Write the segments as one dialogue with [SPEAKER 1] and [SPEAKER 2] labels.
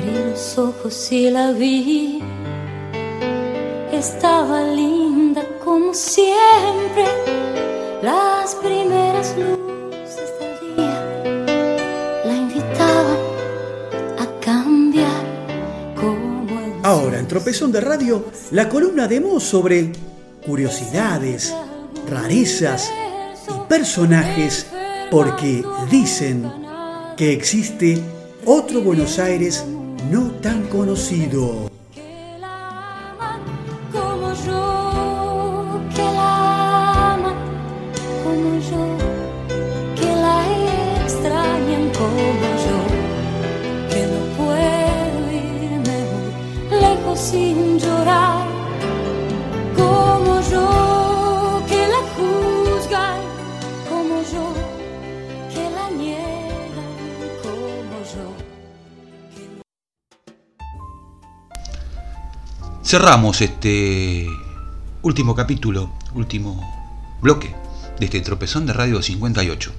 [SPEAKER 1] Abrí los ojos y la vi. Estaba linda como siempre. Las primeras luces del día la invitaban a cambiar como el
[SPEAKER 2] Ahora, en Tropezón de Radio, la columna de Mo sobre curiosidades, rarezas y personajes porque dicen que existe otro Buenos Aires no tan conocido.
[SPEAKER 3] Cerramos este último capítulo, último bloque de este tropezón de Radio 58.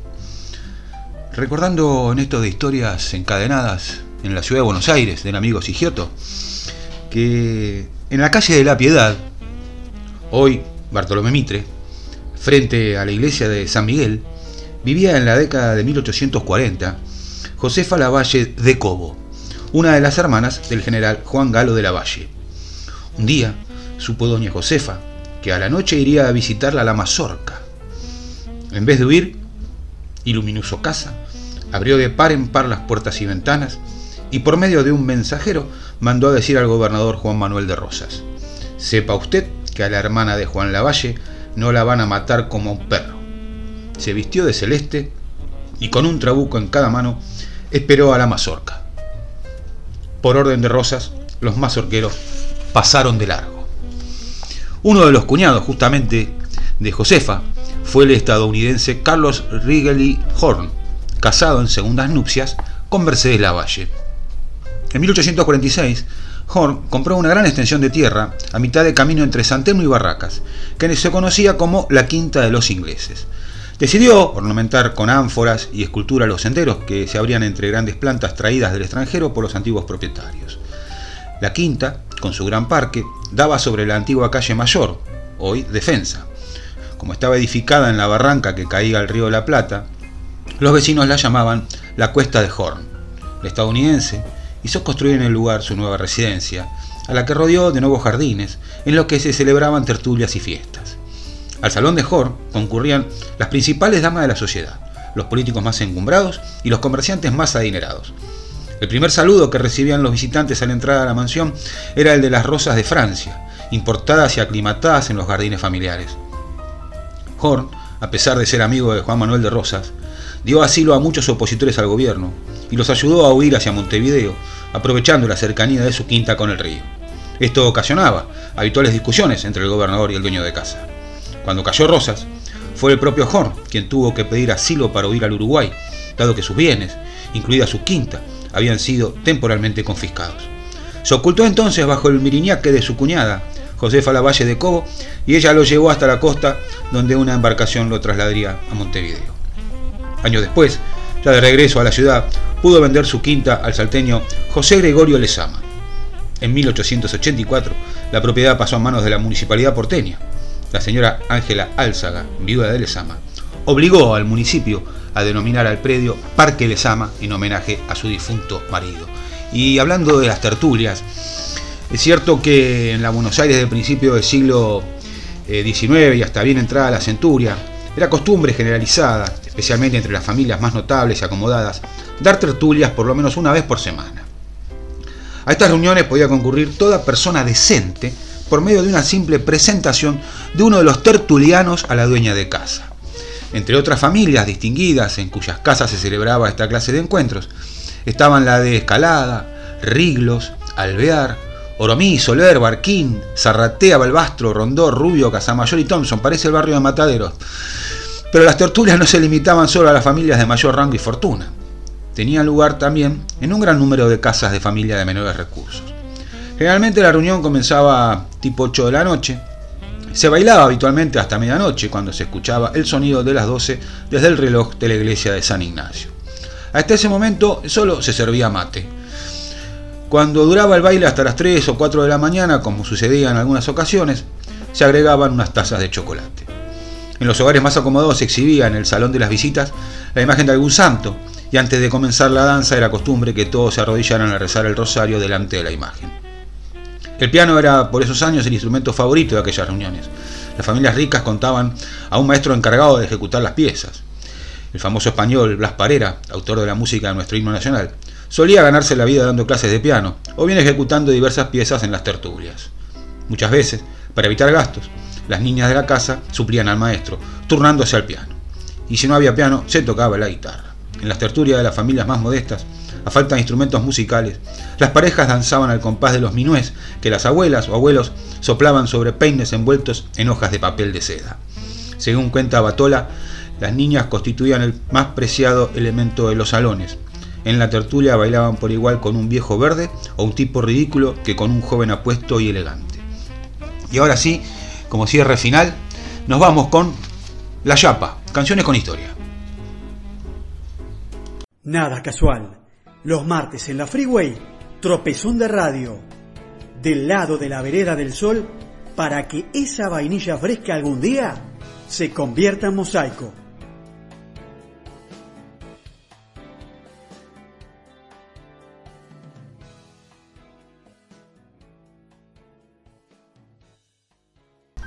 [SPEAKER 3] Recordando en esto de historias encadenadas en la ciudad de Buenos Aires del amigo Sigioto, que en la calle de la Piedad, hoy Bartolomé Mitre, frente a la iglesia de San Miguel, vivía en la década de 1840 Josefa Lavalle de Cobo, una de las hermanas del general Juan Galo de Lavalle. Un día supo doña Josefa que a la noche iría a visitarla a la mazorca. En vez de huir, iluminó su casa, abrió de par en par las puertas y ventanas y por medio de un mensajero mandó a decir al gobernador Juan Manuel de Rosas, sepa usted que a la hermana de Juan Lavalle no la van a matar como a un perro. Se vistió de celeste y con un trabuco en cada mano esperó a la mazorca. Por orden de Rosas, los mazorqueros pasaron de largo. Uno de los cuñados, justamente, de Josefa fue el estadounidense Carlos Wrigley Horn, casado en segundas nupcias con Mercedes Lavalle. En 1846, Horn compró una gran extensión de tierra a mitad de camino entre Santemo y Barracas, que se conocía como la Quinta de los Ingleses. Decidió ornamentar con ánforas y escultura los senderos que se abrían entre grandes plantas traídas del extranjero por los antiguos propietarios. La quinta, con su gran parque, daba sobre la antigua calle Mayor, hoy Defensa. Como estaba edificada en la barranca que caía al río la Plata, los vecinos la llamaban la Cuesta de Horn. El estadounidense hizo construir en el lugar su nueva residencia, a la que rodeó de nuevos jardines, en los que se celebraban tertulias y fiestas. Al salón de Horn concurrían las principales damas de la sociedad, los políticos más encumbrados y los comerciantes más adinerados. El primer saludo que recibían los visitantes a la entrada a la mansión era el de las rosas de Francia, importadas y aclimatadas en los jardines familiares. Horn, a pesar de ser amigo de Juan Manuel de Rosas, dio asilo a muchos opositores al gobierno y los ayudó a huir hacia Montevideo, aprovechando la cercanía de su quinta con el río. Esto ocasionaba habituales discusiones entre el gobernador y el dueño de casa. Cuando cayó Rosas, fue el propio Horn quien tuvo que pedir asilo para huir al Uruguay, dado que sus bienes, incluida su quinta, habían sido temporalmente confiscados. Se ocultó entonces bajo el miriñaque de su cuñada, Josefa Lavalle de Cobo, y ella lo llevó hasta la costa, donde una embarcación lo trasladaría a Montevideo. Años después, ya de regreso a la ciudad, pudo vender su quinta al salteño José Gregorio Lezama. En 1884, la propiedad pasó a manos de la municipalidad porteña. La señora Ángela Álzaga, viuda de Lezama, obligó al municipio a denominar al predio Parque Lezama en homenaje a su difunto marido. Y hablando de las tertulias, es cierto que en la Buenos Aires del principio del siglo XIX y hasta bien entrada la centuria, era costumbre generalizada, especialmente entre las familias más notables y acomodadas, dar tertulias por lo menos una vez por semana. A estas reuniones podía concurrir toda persona decente por medio de una simple presentación de uno de los tertulianos a la dueña de casa. Entre otras familias distinguidas en cuyas casas se celebraba esta clase de encuentros, estaban la de Escalada, Riglos, Alvear, Oromí, Soler, Barquín, Zarratea, Balbastro, Rondó, Rubio, Casamayor y Thompson, parece el barrio de Mataderos. Pero las tertulias no se limitaban solo a las familias de mayor rango y fortuna. Tenían lugar también en un gran número de casas de familia de menores recursos. Generalmente la reunión comenzaba tipo 8 de la noche. Se bailaba habitualmente hasta medianoche cuando se escuchaba el sonido de las 12 desde el reloj de la iglesia de San Ignacio. Hasta ese momento solo se servía mate. Cuando duraba el baile hasta las 3 o 4 de la mañana, como sucedía en algunas ocasiones, se agregaban unas tazas de chocolate. En los hogares más acomodados se exhibía en el salón de las visitas la imagen de algún santo, y antes de comenzar la danza era costumbre que todos se arrodillaran a rezar el rosario delante de la imagen. El piano era por esos años el instrumento favorito de aquellas reuniones. Las familias ricas contaban a un maestro encargado de ejecutar las piezas. El famoso español Blas Parera, autor de la música de nuestro himno nacional, solía ganarse la vida dando clases de piano o bien ejecutando diversas piezas en las tertulias. Muchas veces, para evitar gastos, las niñas de la casa suplían al maestro, turnándose al piano. Y si no había piano, se tocaba la guitarra. En las tertulias de las familias más modestas, a falta de instrumentos musicales, las parejas danzaban al compás de los minués que las abuelas o abuelos soplaban sobre peines envueltos en hojas de papel de seda. Según cuenta Batola, las niñas constituían el más preciado elemento de los salones. En la tertulia bailaban por igual con un viejo verde o un tipo ridículo que con un joven apuesto y elegante. Y ahora sí, como cierre final, nos vamos con La Chapa, canciones con historia.
[SPEAKER 2] Nada casual. Los martes en la Freeway, tropezón de radio. Del lado de la vereda del sol, para que esa vainilla fresca algún día se convierta en mosaico.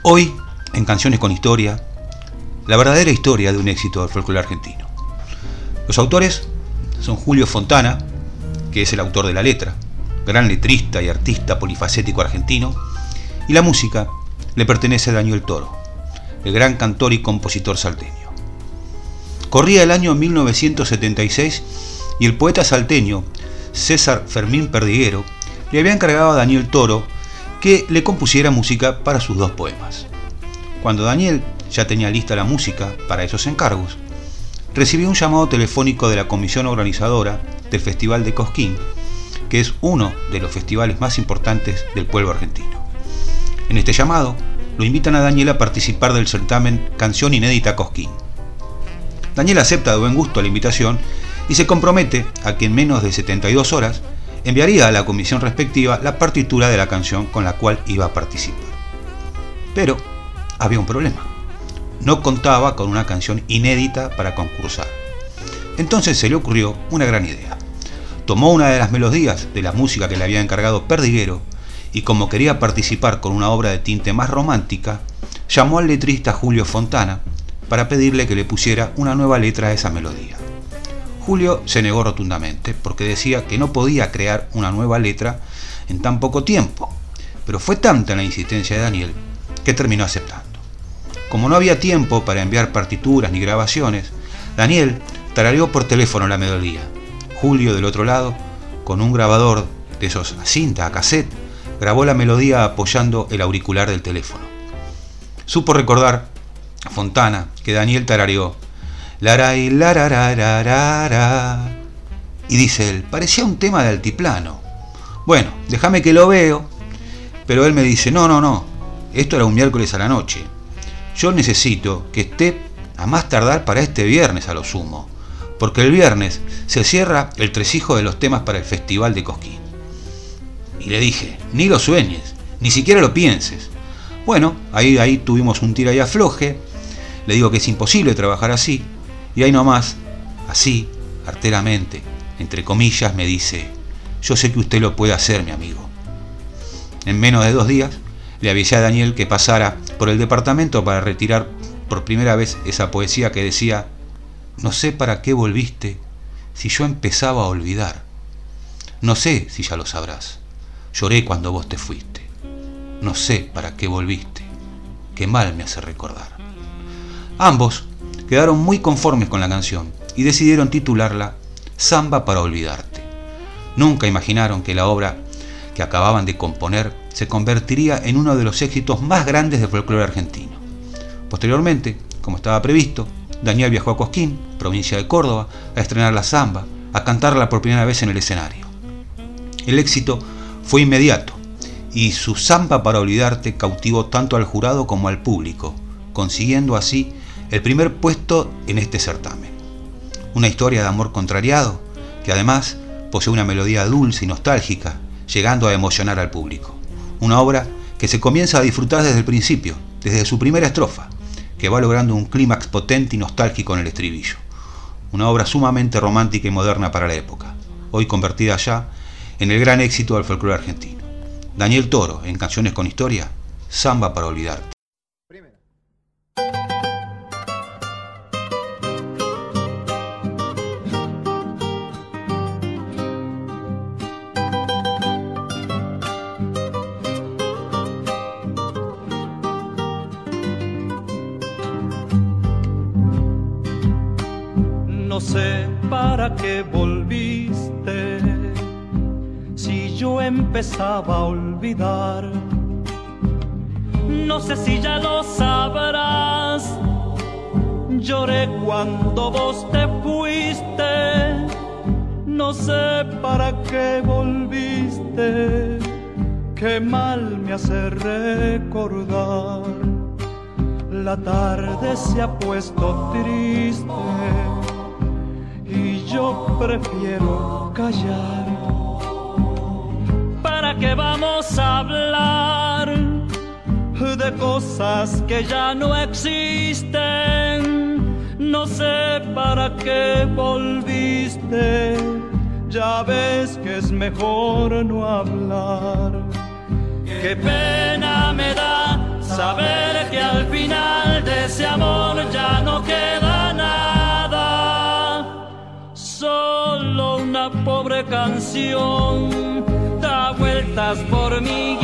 [SPEAKER 3] Hoy, en Canciones con Historia, la verdadera historia de un éxito del folclore argentino. Los autores son Julio Fontana, que es el autor de la letra, gran letrista y artista polifacético argentino, y la música le pertenece a Daniel Toro, el gran cantor y compositor salteño. Corría el año 1976 y el poeta salteño César Fermín Perdiguero le había encargado a Daniel Toro que le compusiera música para sus dos poemas. Cuando Daniel ya tenía lista la música para esos encargos, recibió un llamado telefónico de la comisión organizadora del Festival de Cosquín, que es uno de los festivales más importantes del pueblo argentino. En este llamado, lo invitan a Daniel a participar del certamen Canción Inédita Cosquín. Daniel acepta de buen gusto la invitación y se compromete a que en menos de 72 horas enviaría a la comisión respectiva la partitura de la canción con la cual iba a participar. Pero había un problema no contaba con una canción inédita para concursar. Entonces se le ocurrió una gran idea. Tomó una de las melodías de la música que le había encargado Perdiguero y como quería participar con una obra de tinte más romántica, llamó al letrista Julio Fontana para pedirle que le pusiera una nueva letra a esa melodía. Julio se negó rotundamente porque decía que no podía crear una nueva letra en tan poco tiempo, pero fue tanta la insistencia de Daniel que terminó aceptando. Como no había tiempo para enviar partituras ni grabaciones, Daniel tarareó por teléfono la melodía. Julio, del otro lado, con un grabador de esos a cinta, a cassette, grabó la melodía apoyando el auricular del teléfono. Supo recordar a Fontana que Daniel tarareó y y dice él, parecía un tema de altiplano. Bueno, déjame que lo veo, pero él me dice, no, no, no, esto era un miércoles a la noche. Yo necesito que esté a más tardar para este viernes a lo sumo, porque el viernes se cierra el tresijo de los temas para el Festival de Cosquín. Y le dije, ni lo sueñes, ni siquiera lo pienses. Bueno, ahí, ahí tuvimos un tira y afloje, le digo que es imposible trabajar así, y ahí nomás, así, arteramente, entre comillas, me dice, yo sé que usted lo puede hacer, mi amigo. En menos de dos días, le avisé a Daniel que pasara por el departamento para retirar por primera vez esa poesía que decía, no sé para qué volviste si yo empezaba a olvidar. No sé si ya lo sabrás. Lloré cuando vos te fuiste. No sé para qué volviste. Qué mal me hace recordar. Ambos quedaron muy conformes con la canción y decidieron titularla Samba para olvidarte. Nunca imaginaron que la obra que acababan de componer se convertiría en uno de los éxitos más grandes del folclore argentino. Posteriormente, como estaba previsto, Daniel viajó a Cosquín, provincia de Córdoba, a estrenar la samba, a cantarla por primera vez en el escenario. El éxito fue inmediato y su samba para olvidarte cautivó tanto al jurado como al público, consiguiendo así el primer puesto en este certamen. Una historia de amor contrariado que además posee una melodía dulce y nostálgica llegando a emocionar al público. Una obra que se comienza a disfrutar desde el principio, desde su primera estrofa, que va logrando un clímax potente y nostálgico en el estribillo. Una obra sumamente romántica y moderna para la época, hoy convertida ya en el gran éxito del folclore argentino. Daniel Toro, en Canciones con Historia, Samba para Olvidarte.
[SPEAKER 4] Qué volviste si yo empezaba a olvidar. No sé si ya lo sabrás. Lloré cuando vos te fuiste. No sé para qué volviste. Qué mal me hace recordar. La tarde se ha puesto triste y yo prefiero callar. ¿Para qué vamos a hablar de cosas que ya no existen? No sé para qué volviste, ya ves que es mejor no hablar. Qué pena canción da vueltas por mi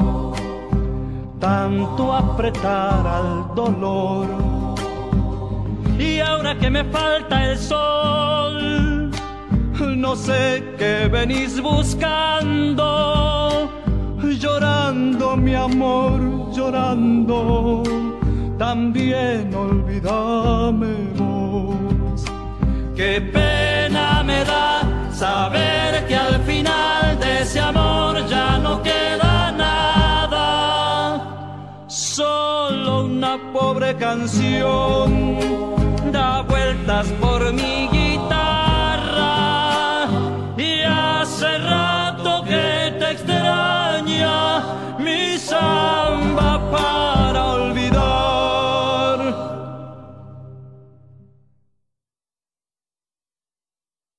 [SPEAKER 4] tanto apretar al dolor. Y ahora que me falta el sol, no sé qué venís buscando, llorando mi amor, llorando, también olvídame vos. Qué pena me da saber que al final de ese amor ya no queda pobre canción da vueltas por mi guitarra y hace rato que te extraña mi samba.